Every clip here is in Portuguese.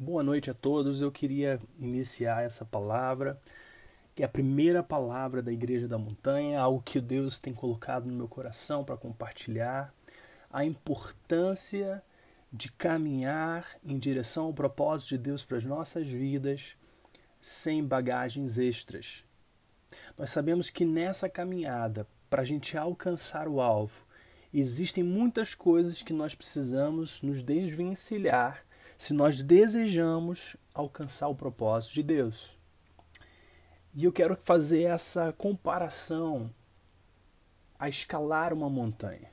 Boa noite a todos. Eu queria iniciar essa palavra, que é a primeira palavra da Igreja da Montanha, algo que Deus tem colocado no meu coração para compartilhar, a importância de caminhar em direção ao propósito de Deus para as nossas vidas sem bagagens extras. Nós sabemos que nessa caminhada, para a gente alcançar o alvo, existem muitas coisas que nós precisamos nos desvencilhar se nós desejamos alcançar o propósito de Deus. E eu quero fazer essa comparação a escalar uma montanha.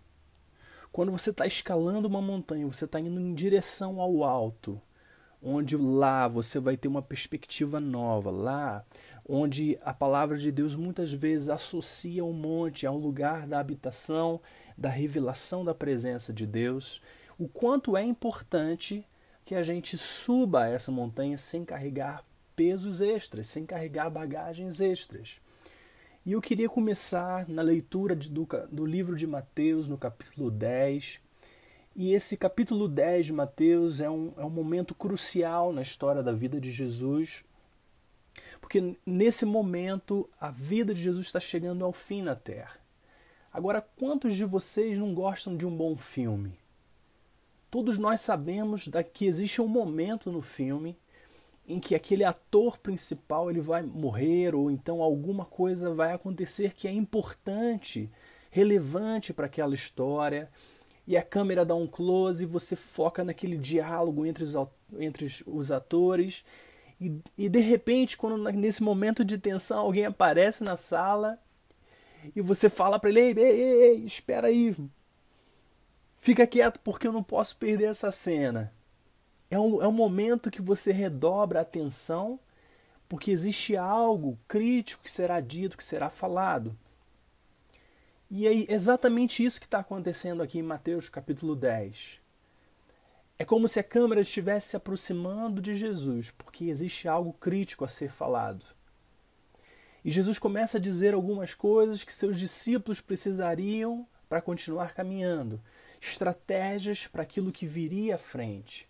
Quando você está escalando uma montanha, você está indo em direção ao alto, onde lá você vai ter uma perspectiva nova, lá onde a palavra de Deus muitas vezes associa o um monte a um lugar da habitação, da revelação da presença de Deus, o quanto é importante que a gente suba essa montanha sem carregar pesos extras, sem carregar bagagens extras. E eu queria começar na leitura de, do, do livro de Mateus, no capítulo 10. E esse capítulo 10 de Mateus é um, é um momento crucial na história da vida de Jesus, porque nesse momento a vida de Jesus está chegando ao fim na terra. Agora, quantos de vocês não gostam de um bom filme? Todos nós sabemos que existe um momento no filme em que aquele ator principal ele vai morrer ou então alguma coisa vai acontecer que é importante, relevante para aquela história. E a câmera dá um close e você foca naquele diálogo entre os, entre os atores. E, e de repente quando nesse momento de tensão alguém aparece na sala e você fala para ele ei, ei, ei, espera aí Fica quieto porque eu não posso perder essa cena. É um, é um momento que você redobra a atenção porque existe algo crítico que será dito, que será falado. E é exatamente isso que está acontecendo aqui em Mateus capítulo 10. É como se a câmera estivesse se aproximando de Jesus, porque existe algo crítico a ser falado. E Jesus começa a dizer algumas coisas que seus discípulos precisariam para continuar caminhando estratégias para aquilo que viria à frente,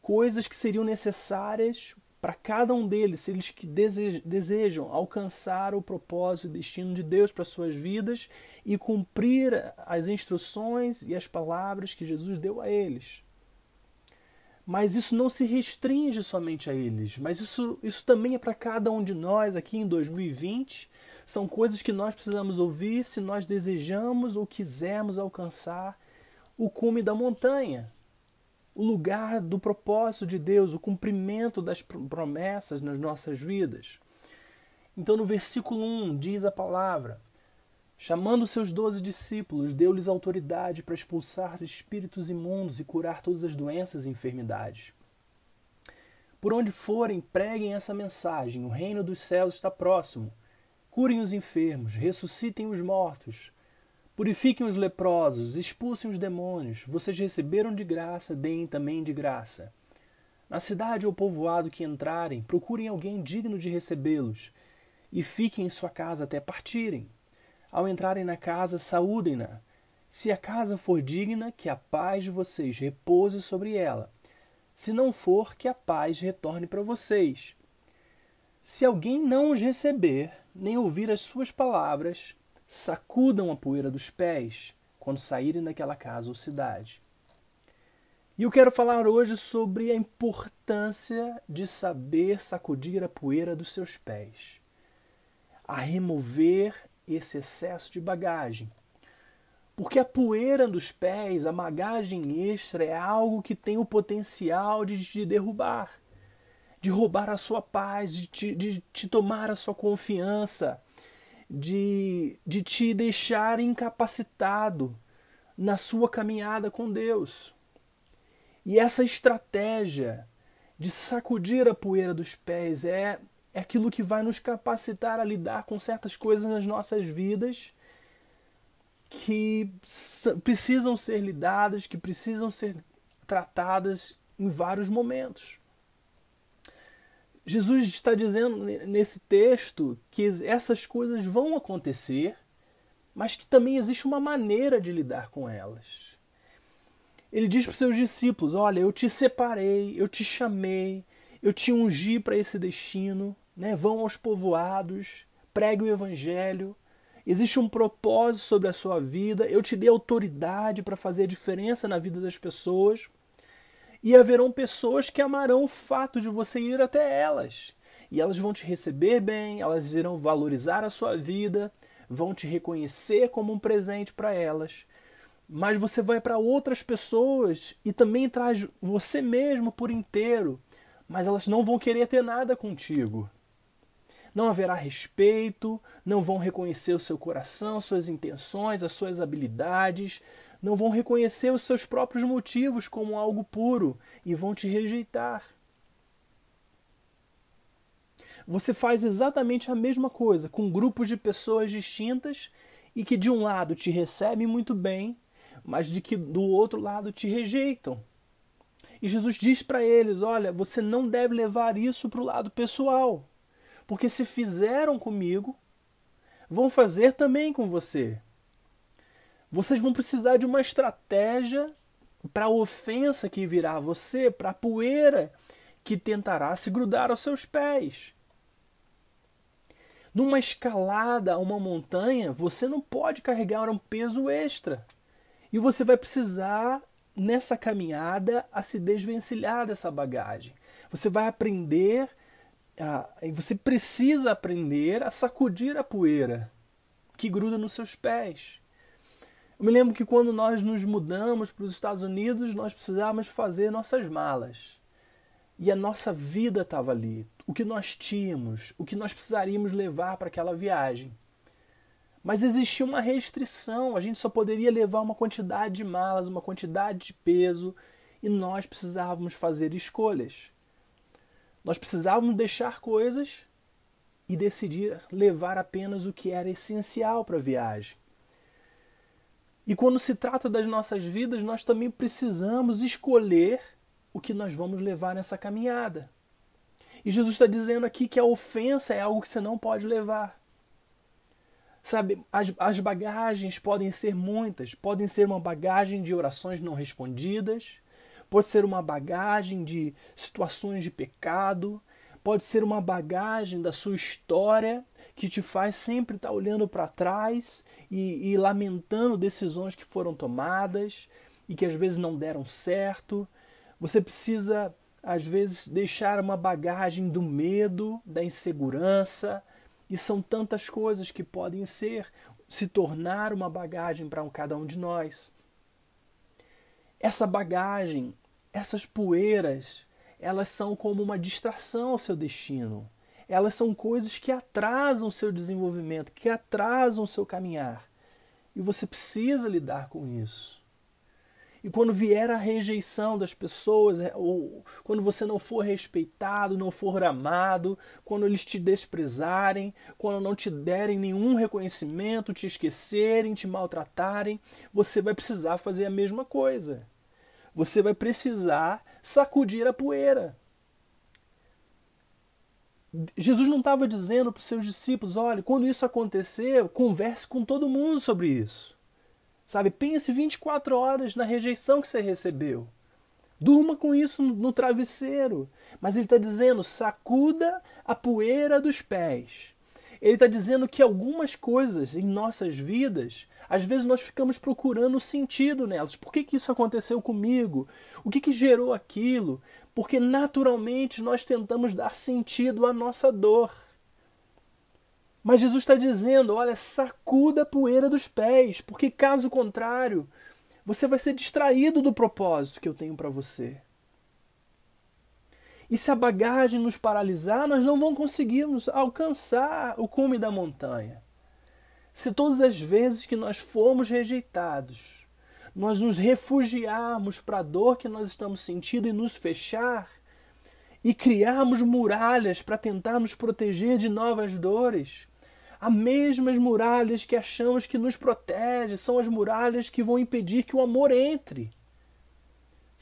coisas que seriam necessárias para cada um deles, se eles que desejam alcançar o propósito e destino de Deus para suas vidas e cumprir as instruções e as palavras que Jesus deu a eles. Mas isso não se restringe somente a eles, mas isso, isso também é para cada um de nós aqui em 2020. São coisas que nós precisamos ouvir se nós desejamos ou quisermos alcançar o cume da montanha, o lugar do propósito de Deus, o cumprimento das promessas nas nossas vidas. Então, no versículo 1, diz a palavra: Chamando seus doze discípulos, deu-lhes autoridade para expulsar espíritos imundos e curar todas as doenças e enfermidades. Por onde forem, preguem essa mensagem: o reino dos céus está próximo. Curem os enfermos, ressuscitem os mortos, Purifiquem os leprosos, expulsem os demônios. Vocês receberam de graça, deem também de graça. Na cidade ou povoado que entrarem, procurem alguém digno de recebê-los e fiquem em sua casa até partirem. Ao entrarem na casa, saúdem-na. Se a casa for digna, que a paz de vocês repouse sobre ela. Se não for, que a paz retorne para vocês. Se alguém não os receber, nem ouvir as suas palavras, sacudam a poeira dos pés quando saírem daquela casa ou cidade. E eu quero falar hoje sobre a importância de saber sacudir a poeira dos seus pés, a remover esse excesso de bagagem. Porque a poeira dos pés, a bagagem extra, é algo que tem o potencial de te derrubar, de roubar a sua paz, de te, de te tomar a sua confiança, de, de te deixar incapacitado na sua caminhada com Deus. E essa estratégia de sacudir a poeira dos pés é, é aquilo que vai nos capacitar a lidar com certas coisas nas nossas vidas que precisam ser lidadas, que precisam ser tratadas em vários momentos. Jesus está dizendo nesse texto que essas coisas vão acontecer, mas que também existe uma maneira de lidar com elas. Ele diz para os seus discípulos: Olha, eu te separei, eu te chamei, eu te ungi para esse destino. Né? Vão aos povoados, pregue o evangelho. Existe um propósito sobre a sua vida. Eu te dei autoridade para fazer a diferença na vida das pessoas. E haverão pessoas que amarão o fato de você ir até elas. E elas vão te receber bem, elas irão valorizar a sua vida, vão te reconhecer como um presente para elas. Mas você vai para outras pessoas e também traz você mesmo por inteiro, mas elas não vão querer ter nada contigo. Não haverá respeito, não vão reconhecer o seu coração, suas intenções, as suas habilidades, não vão reconhecer os seus próprios motivos como algo puro e vão te rejeitar. Você faz exatamente a mesma coisa com grupos de pessoas distintas e que de um lado te recebem muito bem, mas de que do outro lado te rejeitam. E Jesus diz para eles: olha, você não deve levar isso para o lado pessoal, porque se fizeram comigo, vão fazer também com você. Vocês vão precisar de uma estratégia para a ofensa que virá a você, para a poeira que tentará se grudar aos seus pés. Numa escalada a uma montanha, você não pode carregar um peso extra. E você vai precisar, nessa caminhada, a se desvencilhar dessa bagagem. Você vai aprender, a, você precisa aprender a sacudir a poeira que gruda nos seus pés. Eu me lembro que quando nós nos mudamos para os Estados Unidos, nós precisávamos fazer nossas malas. E a nossa vida estava ali. O que nós tínhamos, o que nós precisaríamos levar para aquela viagem. Mas existia uma restrição, a gente só poderia levar uma quantidade de malas, uma quantidade de peso, e nós precisávamos fazer escolhas. Nós precisávamos deixar coisas e decidir levar apenas o que era essencial para a viagem. E quando se trata das nossas vidas, nós também precisamos escolher o que nós vamos levar nessa caminhada. E Jesus está dizendo aqui que a ofensa é algo que você não pode levar. Sabe, as, as bagagens podem ser muitas. Podem ser uma bagagem de orações não respondidas, pode ser uma bagagem de situações de pecado, pode ser uma bagagem da sua história que te faz sempre estar olhando para trás e, e, lamentando decisões que foram tomadas e que às vezes não deram certo. Você precisa, às vezes, deixar uma bagagem do medo, da insegurança, e são tantas coisas que podem ser, se tornar uma bagagem para um, cada um de nós. Essa bagagem, essas poeiras, elas são como uma distração ao seu destino. Elas são coisas que atrasam o seu desenvolvimento, que atrasam o seu caminhar. E você precisa lidar com isso. E quando vier a rejeição das pessoas, é, ou quando você não for respeitado, não for amado, quando eles te desprezarem, quando não te derem nenhum reconhecimento, te esquecerem, te maltratarem, você vai precisar fazer a mesma coisa você vai precisar sacudir a poeira. Jesus não estava dizendo para os seus discípulos: olha, quando isso acontecer, converse com todo mundo sobre isso. Sabe, pense 24 horas na rejeição que você recebeu. Durma com isso no travesseiro. Mas ele está dizendo: sacuda a poeira dos pés. Ele está dizendo que algumas coisas em nossas vidas às vezes nós ficamos procurando sentido nelas. Por que, que isso aconteceu comigo? O que, que gerou aquilo? Porque naturalmente nós tentamos dar sentido à nossa dor. Mas Jesus está dizendo: olha, sacuda a poeira dos pés, porque caso contrário, você vai ser distraído do propósito que eu tenho para você. E se a bagagem nos paralisar, nós não vamos conseguirmos alcançar o cume da montanha. Se todas as vezes que nós formos rejeitados, nós nos refugiarmos para a dor que nós estamos sentindo e nos fechar, e criarmos muralhas para tentar nos proteger de novas dores, as mesmas muralhas que achamos que nos protege são as muralhas que vão impedir que o amor entre.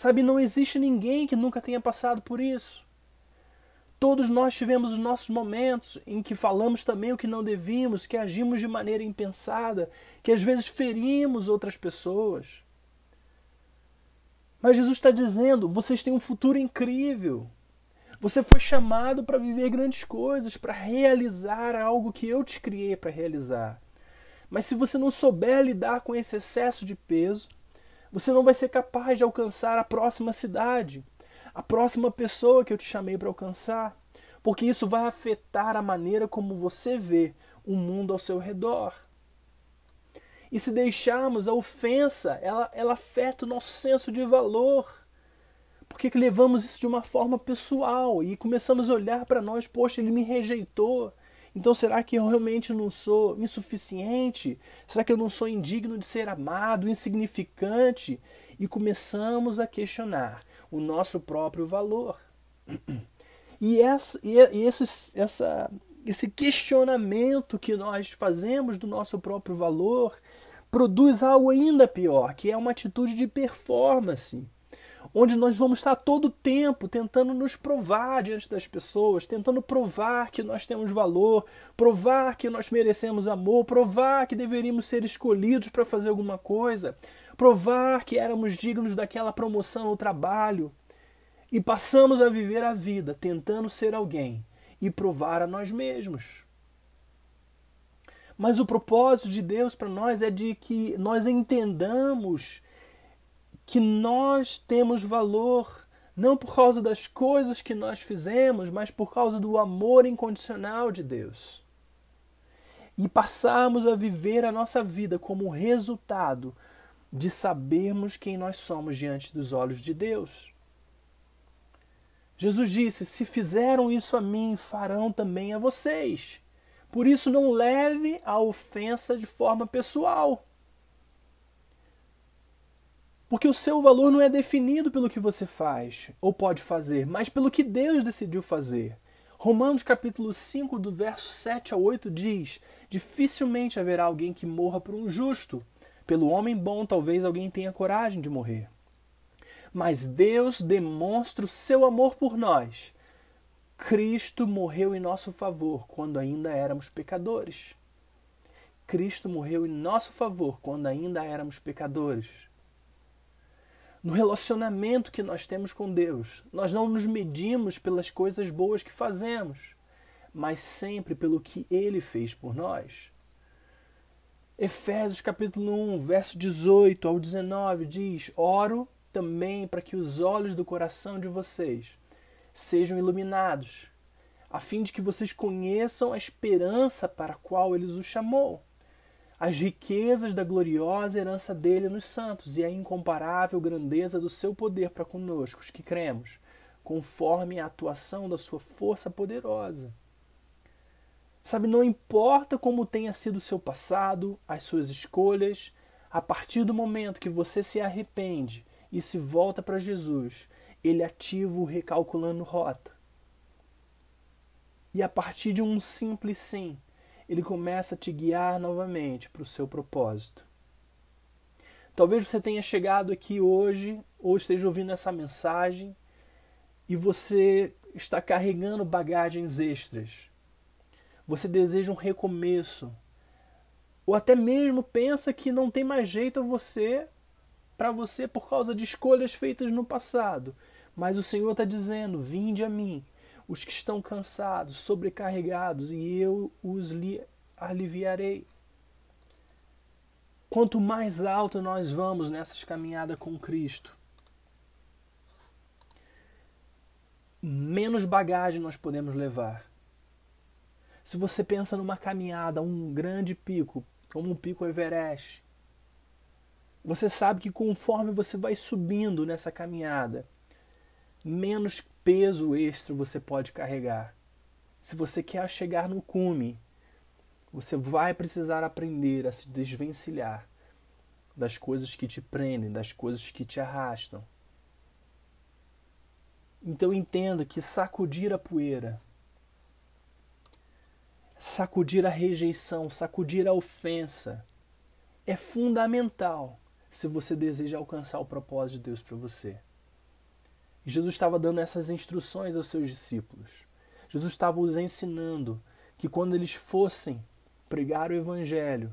Sabe, não existe ninguém que nunca tenha passado por isso. Todos nós tivemos os nossos momentos em que falamos também o que não devíamos, que agimos de maneira impensada, que às vezes ferimos outras pessoas. Mas Jesus está dizendo: vocês têm um futuro incrível. Você foi chamado para viver grandes coisas, para realizar algo que eu te criei para realizar. Mas se você não souber lidar com esse excesso de peso, você não vai ser capaz de alcançar a próxima cidade, a próxima pessoa que eu te chamei para alcançar, porque isso vai afetar a maneira como você vê o mundo ao seu redor. E se deixarmos a ofensa, ela, ela afeta o nosso senso de valor. Porque que levamos isso de uma forma pessoal e começamos a olhar para nós, poxa, ele me rejeitou. Então será que eu realmente não sou insuficiente? Será que eu não sou indigno de ser amado, insignificante? E começamos a questionar o nosso próprio valor. E, essa, e esse, essa, esse questionamento que nós fazemos do nosso próprio valor produz algo ainda pior, que é uma atitude de performance, onde nós vamos estar todo o tempo tentando nos provar diante das pessoas, tentando provar que nós temos valor, provar que nós merecemos amor, provar que deveríamos ser escolhidos para fazer alguma coisa, provar que éramos dignos daquela promoção no trabalho. E passamos a viver a vida tentando ser alguém e provar a nós mesmos. Mas o propósito de Deus para nós é de que nós entendamos que nós temos valor não por causa das coisas que nós fizemos, mas por causa do amor incondicional de Deus. E passarmos a viver a nossa vida como resultado de sabermos quem nós somos diante dos olhos de Deus. Jesus disse: Se fizeram isso a mim, farão também a vocês. Por isso, não leve a ofensa de forma pessoal. Porque o seu valor não é definido pelo que você faz ou pode fazer, mas pelo que Deus decidiu fazer. Romanos capítulo 5, do verso 7 a 8 diz: Dificilmente haverá alguém que morra por um justo. Pelo homem bom, talvez alguém tenha coragem de morrer. Mas Deus demonstra o seu amor por nós Cristo morreu em nosso favor quando ainda éramos pecadores. Cristo morreu em nosso favor quando ainda éramos pecadores. No relacionamento que nós temos com Deus, nós não nos medimos pelas coisas boas que fazemos, mas sempre pelo que Ele fez por nós. Efésios capítulo 1, verso 18 ao 19 diz: Oro também para que os olhos do coração de vocês sejam iluminados, a fim de que vocês conheçam a esperança para a qual ele os chamou, as riquezas da gloriosa herança dele nos santos e a incomparável grandeza do seu poder para conosco, os que cremos, conforme a atuação da sua força poderosa. Sabe, não importa como tenha sido o seu passado, as suas escolhas, a partir do momento que você se arrepende e se volta para Jesus, ele ativa o recalculando rota. E a partir de um simples sim, ele começa a te guiar novamente para o seu propósito. Talvez você tenha chegado aqui hoje ou esteja ouvindo essa mensagem e você está carregando bagagens extras. Você deseja um recomeço. Ou até mesmo pensa que não tem mais jeito você para você por causa de escolhas feitas no passado. Mas o Senhor está dizendo: Vinde a mim, os que estão cansados, sobrecarregados, e eu os aliviarei. Quanto mais alto nós vamos nessa caminhada com Cristo, menos bagagem nós podemos levar. Se você pensa numa caminhada, um grande pico, como um pico Everest, você sabe que conforme você vai subindo nessa caminhada, menos peso extra você pode carregar. Se você quer chegar no cume, você vai precisar aprender a se desvencilhar das coisas que te prendem, das coisas que te arrastam. Então entenda que sacudir a poeira, sacudir a rejeição, sacudir a ofensa é fundamental se você deseja alcançar o propósito de Deus para você. Jesus estava dando essas instruções aos seus discípulos. Jesus estava os ensinando que quando eles fossem pregar o evangelho,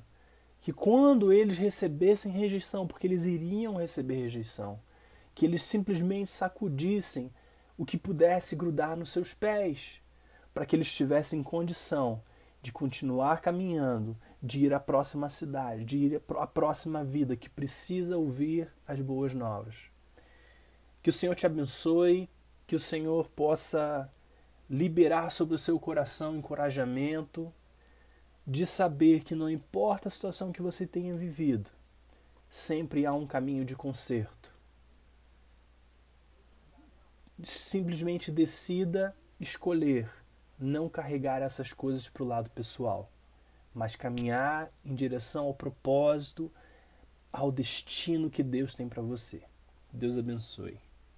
que quando eles recebessem rejeição, porque eles iriam receber rejeição, que eles simplesmente sacudissem o que pudesse grudar nos seus pés, para que eles tivessem condição de continuar caminhando, de ir à próxima cidade, de ir à próxima vida que precisa ouvir as boas novas. Que o Senhor te abençoe, que o Senhor possa liberar sobre o seu coração encorajamento de saber que não importa a situação que você tenha vivido, sempre há um caminho de conserto. Simplesmente decida escolher não carregar essas coisas para o lado pessoal, mas caminhar em direção ao propósito, ao destino que Deus tem para você. Deus abençoe.